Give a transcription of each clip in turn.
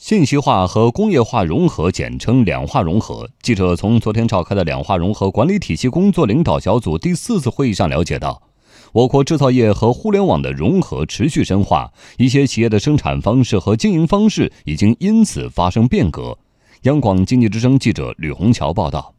信息化和工业化融合，简称两化融合。记者从昨天召开的两化融合管理体系工作领导小组第四次会议上了解到，我国制造业和互联网的融合持续深化，一些企业的生产方式和经营方式已经因此发生变革。央广经济之声记者吕红桥报道。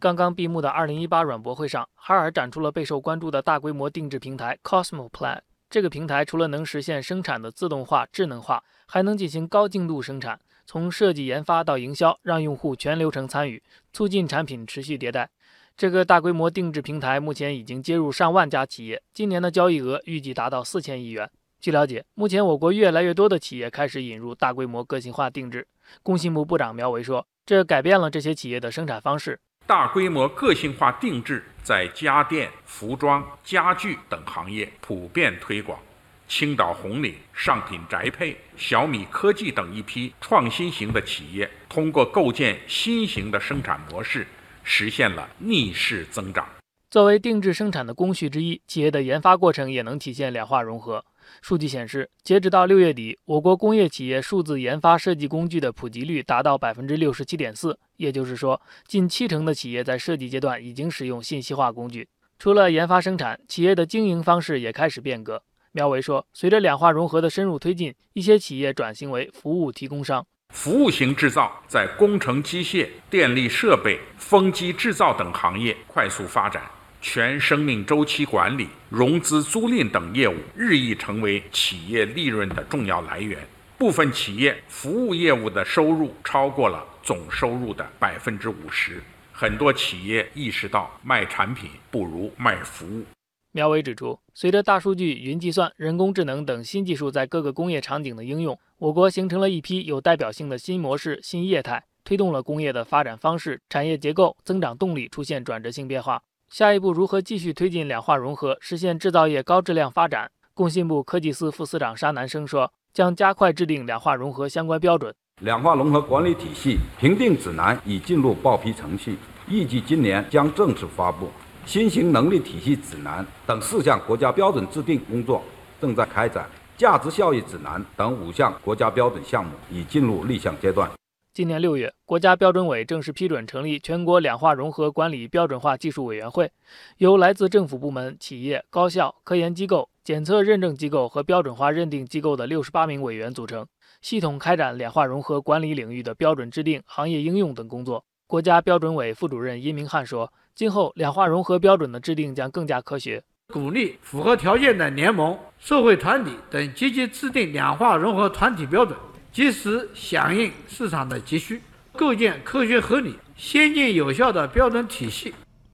刚刚闭幕的2018软博会上，海尔展出了备受关注的大规模定制平台 Cosmo Plan。这个平台除了能实现生产的自动化、智能化，还能进行高精度生产，从设计研发到营销，让用户全流程参与，促进产品持续迭代。这个大规模定制平台目前已经接入上万家企业，今年的交易额预计达到四千亿元。据了解，目前我国越来越多的企业开始引入大规模个性化定制。工信部部长苗圩说：“这改变了这些企业的生产方式。大规模个性化定制在家电、服装、家具等行业普遍推广。”青岛红岭、尚品宅配、小米科技等一批创新型的企业，通过构建新型的生产模式，实现了逆势增长。作为定制生产的工序之一，企业的研发过程也能体现两化融合。数据显示，截止到六月底，我国工业企业数字研发设计工具的普及率达到百分之六十七点四，也就是说，近七成的企业在设计阶段已经使用信息化工具。除了研发生产，企业的经营方式也开始变革。苗圩说：“随着两化融合的深入推进，一些企业转型为服务提供商。服务型制造在工程机械、电力设备、风机制造等行业快速发展，全生命周期管理、融资租赁等业务日益成为企业利润的重要来源。部分企业服务业务的收入超过了总收入的百分之五十。很多企业意识到，卖产品不如卖服务。”苗圩指出，随着大数据、云计算、人工智能等新技术在各个工业场景的应用，我国形成了一批有代表性的新模式、新业态，推动了工业的发展方式、产业结构、增长动力出现转折性变化。下一步如何继续推进两化融合，实现制造业高质量发展？工信部科技司副司长沙南生说，将加快制定两化融合相关标准。两化融合管理体系评定指南已进入报批程序，预计今年将正式发布。新型能力体系指南等四项国家标准制定工作正在开展，价值效益指南等五项国家标准项目已进入立项阶段。今年六月，国家标准委正式批准成立全国两化融合管理标准化技术委员会，由来自政府部门、企业、高校、科研机构、检测认证机构和标准化认定机构的六十八名委员组成，系统开展两化融合管理领域的标准制定、行业应用等工作。国家标准委副主任殷明汉说。今后两化融合标准的制定将更加科学，鼓励符合条件的联盟、社会团体等积极制定两化融合团体标准，及时响应市场的急需，构建科学合理、先进有效的标准体系，